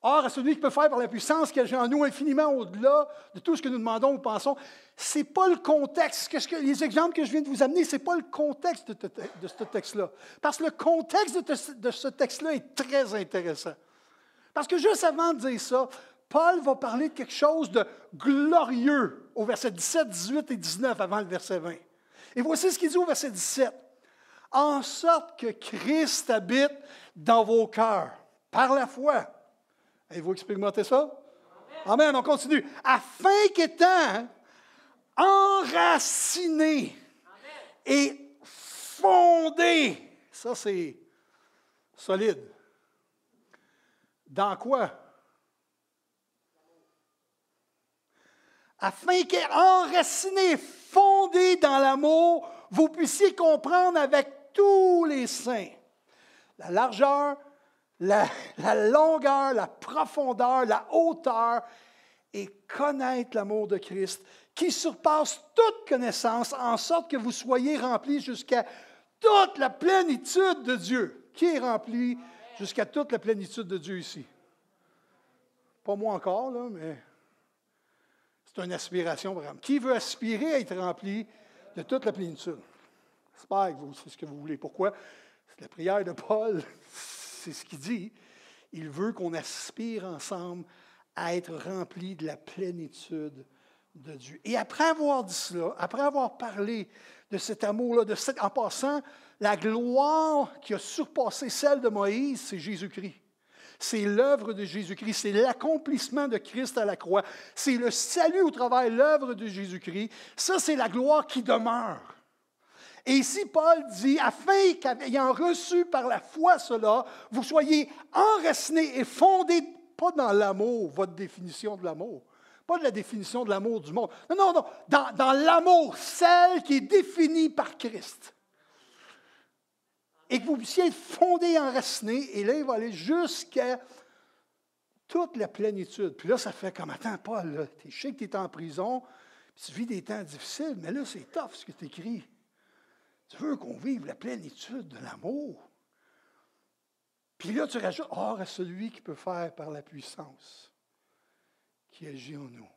[SPEAKER 1] Or, à celui qui peut faire par la puissance qui agit en nous infiniment au-delà de tout ce que nous demandons ou pensons, ce n'est pas le contexte. Les exemples que je viens de vous amener, ce n'est pas le contexte de, ce texte-là. Parce que le contexte de ce texte-là est très intéressant. Parce que juste avant de dire ça, Paul va parler de quelque chose de glorieux au verset 17, 18 et 19 avant le verset 20. Et voici ce qu'il dit au verset 17. En sorte que Christ habite dans vos cœurs, par la foi. Avez-vous expérimenté ça? Amen. On continue. Afin qu'étant enraciné et fondé, ça c'est solide. Dans quoi? Afin qu'enraciné, fondé dans l'amour, vous puissiez comprendre avec tous les saints la largeur, la, longueur, la profondeur, la hauteur, et connaître l'amour de Christ qui surpasse toute connaissance, en sorte que vous soyez remplis jusqu'à toute la plénitude de Dieu. Qui est rempli jusqu'à toute la plénitude de Dieu ici? Pas moi encore, mais c'est une aspiration, vraiment. Qui veut aspirer à être rempli de toute la plénitude? J'espère que c'est ce que vous voulez. Pourquoi? La prière de Paul, c'est ce qu'il dit. Il veut qu'on aspire ensemble à être rempli de la plénitude de Dieu. Et après avoir dit cela, après avoir parlé de cet amour-là, de en passant, la gloire qui a surpassé celle de Moïse, c'est Jésus-Christ. C'est l'œuvre de Jésus-Christ, c'est l'accomplissement de Christ à la croix, c'est le salut au travers de l'œuvre de Jésus-Christ. Ça, c'est la gloire qui demeure. Et ici, Paul dit, afin qu'ayant reçu par la foi cela, vous soyez enracinés et fondés, pas dans l'amour, votre définition de l'amour, pas de la définition de l'amour du monde. Non, non, non, dans, dans l'amour, celle qui est définie par Christ et que vous puissiez être fondé, enraciné, et là, il va aller jusqu'à toute la plénitude. Puis là, ça fait comme, attends, Paul, tu sais que tu es en prison, puis tu vis des temps difficiles, mais là, c'est tough ce que tu écris. Tu veux qu'on vive la plénitude de l'amour? Puis là, tu rajoutes, or à celui qui peut faire par la puissance qui agit en nous.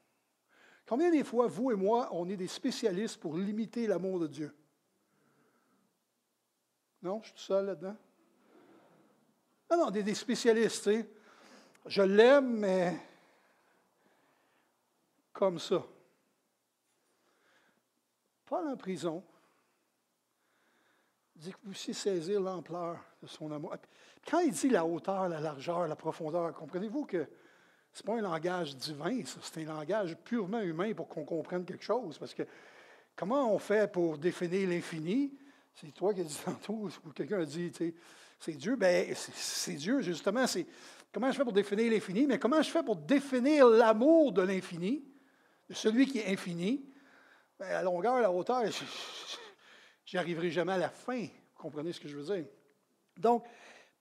[SPEAKER 1] Combien des fois, vous et moi, on est des spécialistes pour limiter l'amour de Dieu? Non, je suis tout seul là-dedans. Non, non, des, des spécialistes, tu sais. Je l'aime, mais comme ça. Paul en prison dit que vous puissiez saisir l'ampleur de son amour. Quand il dit la hauteur, la largeur, la profondeur, comprenez-vous que ce n'est pas un langage divin, c'est un langage purement humain pour qu'on comprenne quelque chose. Parce que comment on fait pour définir l'infini? C'est toi qui as dit tantôt, ou quelqu'un a dit, c'est Dieu. Ben, c'est Dieu, justement. C'est comment je fais pour définir l'infini, mais comment je fais pour définir l'amour de l'infini, de celui qui est infini? Ben, la longueur, la hauteur, j'y arriverai jamais à la fin. Vous comprenez ce que je veux dire? Donc,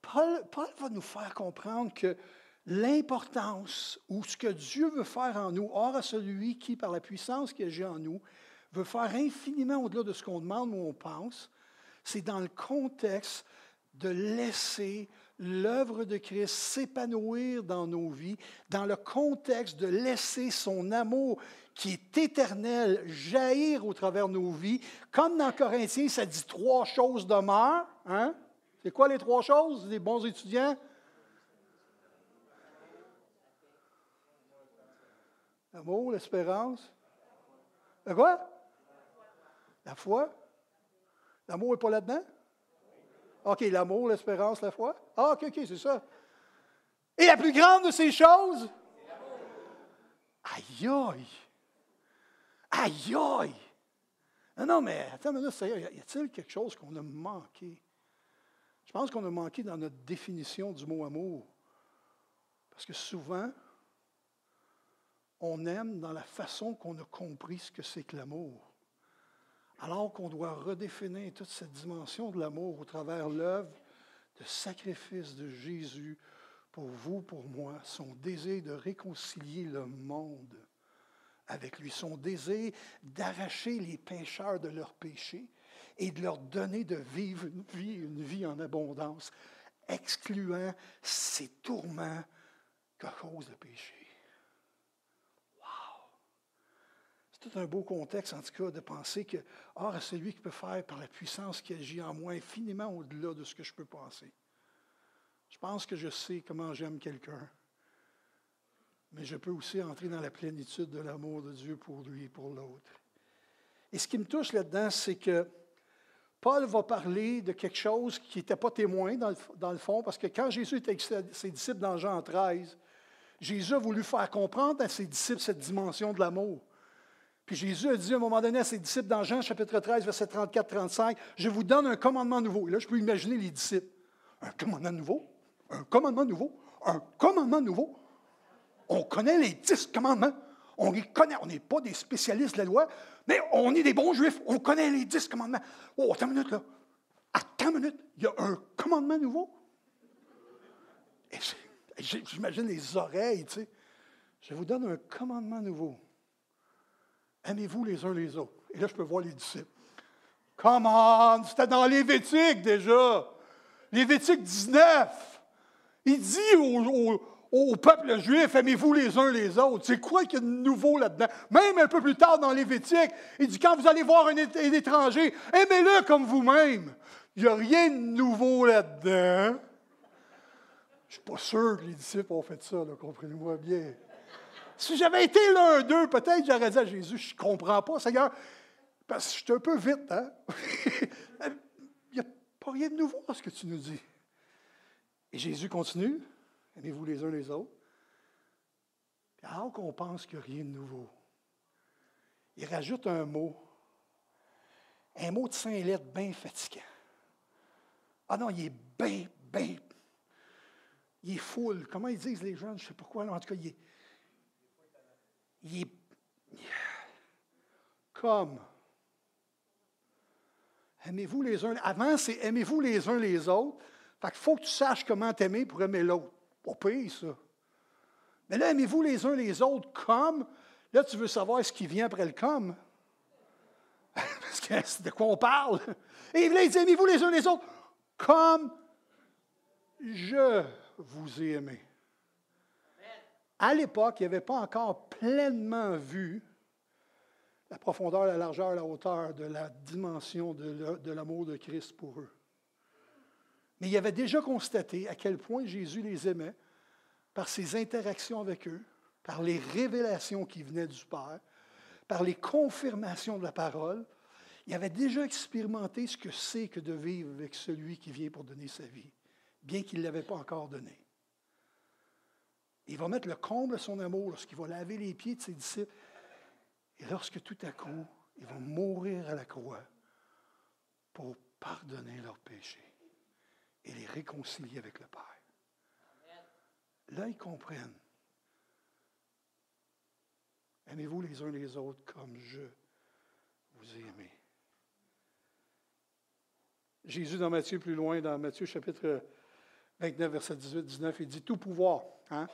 [SPEAKER 1] Paul, Paul va nous faire comprendre que l'importance ou ce que Dieu veut faire en nous, or à celui qui, par la puissance qui agit en nous, veut faire infiniment au-delà de ce qu'on demande ou on pense, c'est dans le contexte de laisser l'œuvre de Christ s'épanouir dans nos vies, dans le contexte de laisser son amour qui est éternel jaillir au travers nos vies. Comme dans Corinthiens, ça dit trois choses demeurent. Hein? C'est quoi les trois choses des bons étudiants? L'amour, l'espérance. Le quoi? La foi. L'amour n'est pas là-dedans? OK, l'amour, l'espérance, la foi? Ah, OK, OK, c'est ça. Et la plus grande de ces choses? Aïe, aïe. Aïe, aïe. Non, non, mais attends une minute, y a-t-il quelque chose qu'on a manqué? Je pense qu'on a manqué dans notre définition du mot amour. Parce que souvent, on aime dans la façon qu'on a compris ce que c'est que l'amour. Alors qu'on doit redéfinir toute cette dimension de l'amour au travers l'œuvre de sacrifice de Jésus pour vous, pour moi, son désir de réconcilier le monde avec lui, son désir d'arracher les pécheurs de leurs péchés et de leur donner de vivre une vie, en abondance, excluant ces tourments qu'à cause de péché. C'est tout un beau contexte, en tout cas, de penser que, or, c'est lui qui peut faire par la puissance qui agit en moi infiniment au-delà de ce que je peux penser. Je pense que je sais comment j'aime quelqu'un, mais je peux aussi entrer dans la plénitude de l'amour de Dieu pour lui et pour l'autre. Et ce qui me touche là-dedans, c'est que Paul va parler de quelque chose qui n'était pas témoin dans le, dans le, fond, parce que quand Jésus était avec ses disciples dans Jean 13, Jésus a voulu faire comprendre à ses disciples cette dimension de l'amour. Puis Jésus a dit à un moment donné à ses disciples dans Jean chapitre 13, verset 34-35, Je vous donne un commandement nouveau. Et là, je peux imaginer les disciples. Un commandement nouveau? Un commandement nouveau? Un commandement nouveau? On connaît les dix commandements. On les connaît. On n'est pas des spécialistes de la loi, mais on est des bons juifs. On connaît les dix commandements. Oh, attends une minute, là. Attends une minute. Il y a un commandement nouveau? J'imagine les oreilles, tu sais. Je vous donne un commandement nouveau. Aimez-vous les uns les autres. Et là, je peux voir les disciples. Come on, c'était dans Lévitique déjà. Lévitique 19. Il dit au, peuple juif, aimez-vous les uns les autres. C'est quoi qu'il y a de nouveau là-dedans? Même un peu plus tard dans Lévitique, il dit, quand vous allez voir un, étranger, aimez-le comme vous-même. Il n'y a rien de nouveau là-dedans. Je ne suis pas sûr que les disciples ont fait ça, comprenez-moi bien. Si j'avais été l'un d'eux, peut-être j'aurais dit à Jésus, je ne comprends pas, Seigneur, parce que je suis un peu vite. Hein? Il n'y a pas rien de nouveau dans ce que tu nous dis. Et Jésus continue, aimez-vous les uns les autres. alors qu'on pense qu'il n'y a rien de nouveau, il rajoute un mot, un mot de cinq lettres bien fatigant. Ah non, il est bien, bien, il est full. Comment ils disent les jeunes, je ne sais pas quoi, en tout cas, il est, il est comme. Aimez-vous les uns. Avant, c'est aimez-vous les uns les autres. Fait qu'il faut que tu saches comment t'aimer pour aimer l'autre. Pas pire, ça. Mais là, aimez-vous les uns les autres comme? Là, tu veux savoir ce qui vient après le comme. Parce que c'est de quoi on parle. Et là, il dit aimez-vous les uns les autres comme je vous ai aimé à l'époque, ils n'avaient pas encore pleinement vu la profondeur, la largeur, la hauteur de la dimension de l'amour de Christ pour eux. Mais ils avaient déjà constaté à quel point Jésus les aimait par ses interactions avec eux, par les révélations qui venaient du Père, par les confirmations de la parole. Ils avaient déjà expérimenté ce que c'est que de vivre avec celui qui vient pour donner sa vie, bien qu'il ne l'avait pas encore donné. Il va mettre le comble à son amour lorsqu'il va laver les pieds de ses disciples. Et lorsque tout à coup, il va mourir à la croix pour pardonner leurs péchés et les réconcilier avec le Père. Là, ils comprennent. Aimez-vous les uns les autres comme je vous ai aimé. Jésus, dans Matthieu, plus loin, dans Matthieu chapitre 29, verset 18-19, il dit Tout pouvoir. Hein?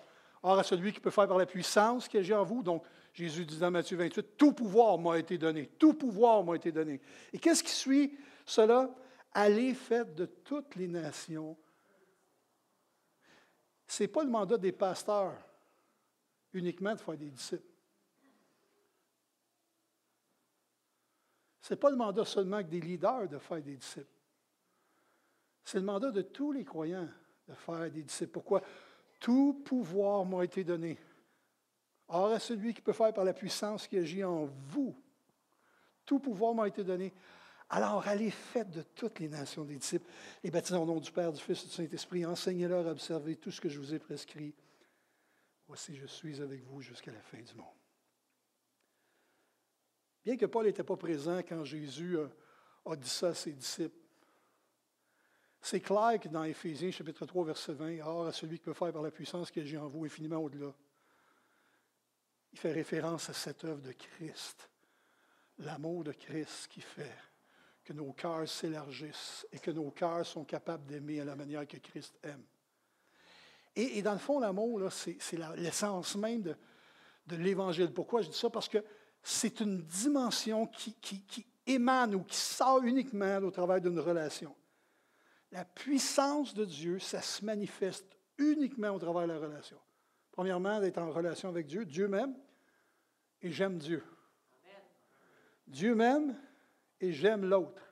[SPEAKER 1] Or, à celui qui peut faire par la puissance qui agit en vous. Donc, Jésus dit dans Matthieu 28, tout pouvoir m'a été donné. Tout pouvoir m'a été donné. Et qu'est-ce qui suit cela? Allez, faites de toutes les nations. Ce n'est pas le mandat des pasteurs uniquement de faire des disciples. Ce n'est pas le mandat seulement des leaders de faire des disciples. C'est le mandat de tous les croyants de faire des disciples. Pourquoi? Tout pouvoir m'a été donné. Or, à celui qui peut faire par la puissance qui agit en vous, tout pouvoir m'a été donné. Alors, allez, faites de toutes les nations des disciples, et baptisez au nom du Père, du Fils et du Saint-Esprit. Enseignez-leur à observer tout ce que je vous ai prescrit. Voici, je suis avec vous jusqu'à la fin du monde. Bien que Paul n'était pas présent quand Jésus a, dit ça à ses disciples, c'est clair que dans Éphésiens chapitre 3, verset 20, Or à celui qui peut faire par la puissance qui agit en vous infiniment au-delà. Il fait référence à cette œuvre de Christ, l'amour de Christ qui fait que nos cœurs s'élargissent et que nos cœurs sont capables d'aimer à la manière que Christ aime. Et, dans le fond, l'amour, c'est l'essence même de, l'Évangile. Pourquoi je dis ça? Parce que c'est une dimension qui, qui, émane ou qui sort uniquement au travers d'une relation. La puissance de Dieu, ça se manifeste uniquement au travers de la relation. Premièrement, d'être en relation avec Dieu. Dieu m'aime et j'aime Dieu. Dieu m'aime et j'aime l'autre.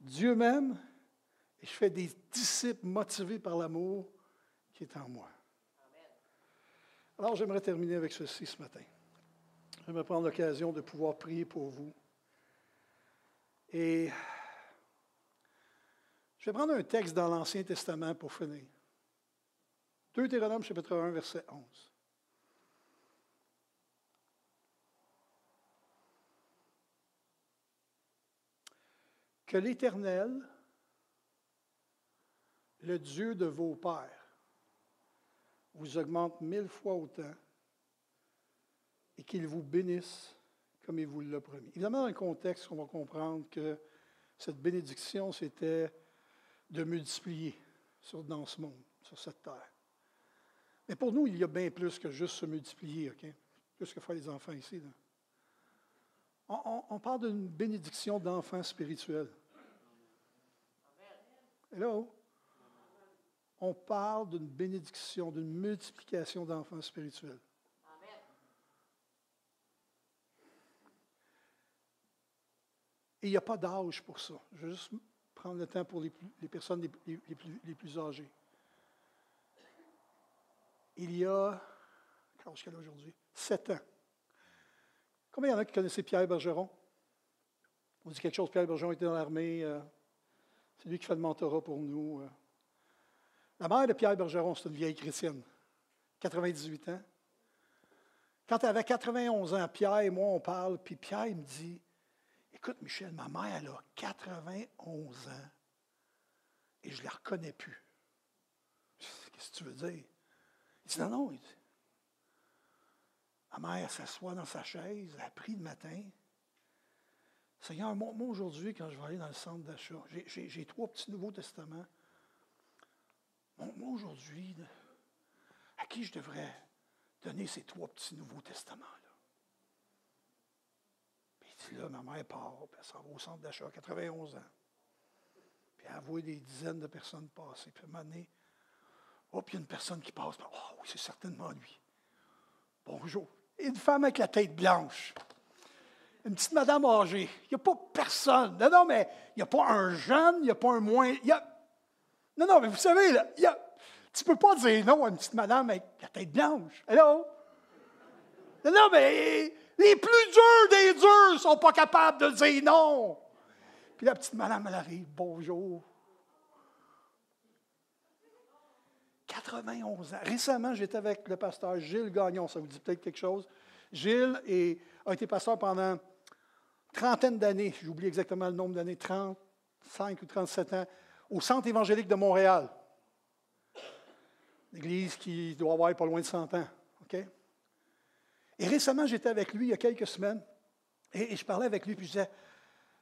[SPEAKER 1] Dieu m'aime et je fais des disciples motivés par l'amour qui est en moi. Alors j'aimerais terminer avec ceci ce matin. J'aimerais prendre l'occasion de pouvoir prier pour vous. Et je vais prendre un texte dans l'Ancien Testament pour finir. Deutéronome chapitre 1, verset 11. Que l'Éternel, le Dieu de vos pères, vous augmente mille fois autant et qu'il vous bénisse comme il vous l'a promis. Évidemment, dans le contexte, on va comprendre que cette bénédiction, c'était de multiplier dans ce monde, sur cette terre. Mais pour nous, il y a bien plus que juste se multiplier, OK? Plus que faire les enfants ici. On, parle d'une bénédiction d'enfants spirituels. Hello? On parle d'une bénédiction, d'une multiplication d'enfants spirituels. Et il n'y a pas d'âge pour ça. Prendre le temps pour les, personnes les, plus, les, plus, âgées. Il y a, quand je aujourd'hui, sept ans, Combien il y en a qui connaissaient Pierre Bergeron? On dit quelque chose, Pierre Bergeron était dans l'armée. Euh, c'est lui qui fait le mentorat pour nous. Euh. La mère de Pierre Bergeron, c'est une vieille chrétienne, 98 ans. Quand elle avait 91 ans, Pierre et moi, on parle, puis Pierre me dit Écoute, Michel, ma mère, elle a 91 ans et je ne la reconnais plus. Qu'est-ce que tu veux dire? Il dit Non, non. Il dit, Ma mère s'assoit dans sa chaise, elle prie le matin. Seigneur, moi, aujourd'hui, quand je vais aller dans le centre d'achat, j'ai trois petits Nouveaux Testaments. Moi, aujourd'hui, à qui je devrais donner ces trois petits Nouveaux Testaments-là? Là, ma mère part, puis elle s'en va au centre d'achat, 91 ans. Puis elle voit des dizaines de personnes passer. Puis à un moment donné, oh, puis il y a une personne qui passe. Oh c'est certainement lui. Bonjour une femme avec la tête blanche. Une petite madame âgée. Il n'y a pas personne. Non, non, mais il n'y a pas un jeune, il n'y a pas un moins. Y a... Non, non, mais vous savez, là, y a... tu ne peux pas dire non à une petite madame avec la tête blanche. Hello? Non, non, mais les plus durs des durs ne sont pas capables de dire non. Puis la petite madame, elle arrive. Bonjour. 91 ans. Récemment, j'étais avec le pasteur Gilles Gagnon, ça vous dit peut-être quelque chose. Gilles a été pasteur pendant trentaine d'années, j'oublie exactement le nombre d'années, 35 ou 37 ans, au Centre évangélique de Montréal. L'église qui doit avoir pas loin de 100 ans. OK? Et récemment, j'étais avec lui il y a quelques semaines, et, je parlais avec lui, puis je disais,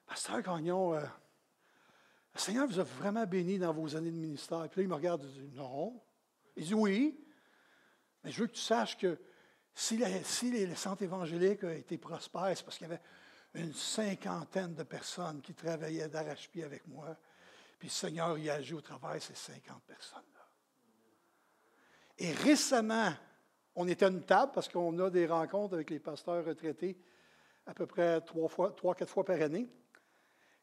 [SPEAKER 1] Pasteur Gagnon, euh, le Seigneur vous a vraiment béni dans vos années de ministère. Puis là, il me regarde et dit, non. Il dit oui, mais je veux que tu saches que si, le centre évangélique a été prospère, c'est parce qu'il y avait une cinquantaine de personnes qui travaillaient d'arrache-pied avec moi. Puis le Seigneur y a agi au travers de ces 50 personnes-là. Et récemment, on était à une table parce qu'on a des rencontres avec les pasteurs retraités à peu près trois, fois, trois quatre fois par année.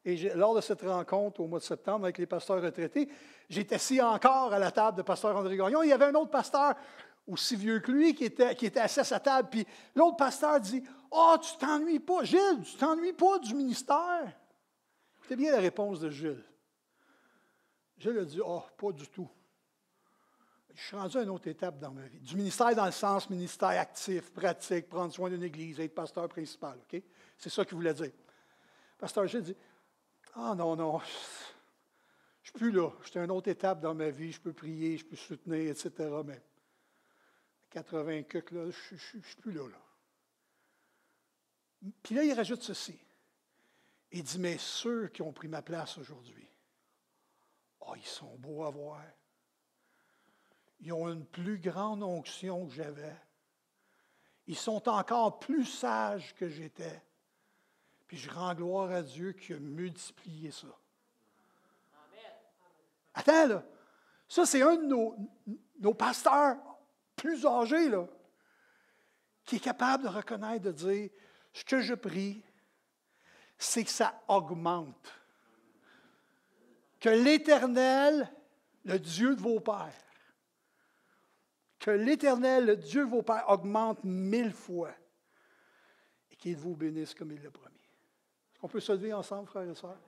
[SPEAKER 1] Et lors de cette rencontre au mois de septembre avec les pasteurs retraités, j'étais assis encore à la table de pasteur André Gagnon. Il y avait un autre pasteur aussi vieux que lui qui était, qui assis à sa table. Puis l'autre pasteur dit Oh, tu t'ennuies pas, Gilles, tu t'ennuies pas du ministère. C'était bien la réponse de Gilles. Gilles a dit Oh, pas du tout. Je suis rendu à une autre étape dans ma vie. Du ministère dans le sens ministère actif, pratique, prendre soin d'une église, être pasteur principal. OK? C'est ça qu'il voulait dire. Pasteur Gilles dit ah non, non, je ne suis plus là. J'étais à une autre étape dans ma vie. Je peux prier, je peux soutenir, etc. Mais 80 cucs, là, je ne suis plus là, là. Puis là, il rajoute ceci. Il dit, mais ceux qui ont pris ma place aujourd'hui, oh, ils sont beaux à voir. Ils ont une plus grande onction que j'avais. Ils sont encore plus sages que j'étais. Puis je rends gloire à Dieu qui a multiplié ça. Attends, là. Ça, c'est un de nos, nos, pasteurs plus âgés, là, qui est capable de reconnaître, de dire ce que je prie, c'est que ça augmente. Que l'Éternel, le Dieu de vos pères, que l'Éternel, Dieu vos pères, augmente mille fois et qu'il vous bénisse comme il l'a promis. On peut se lever ensemble, frères et sœurs?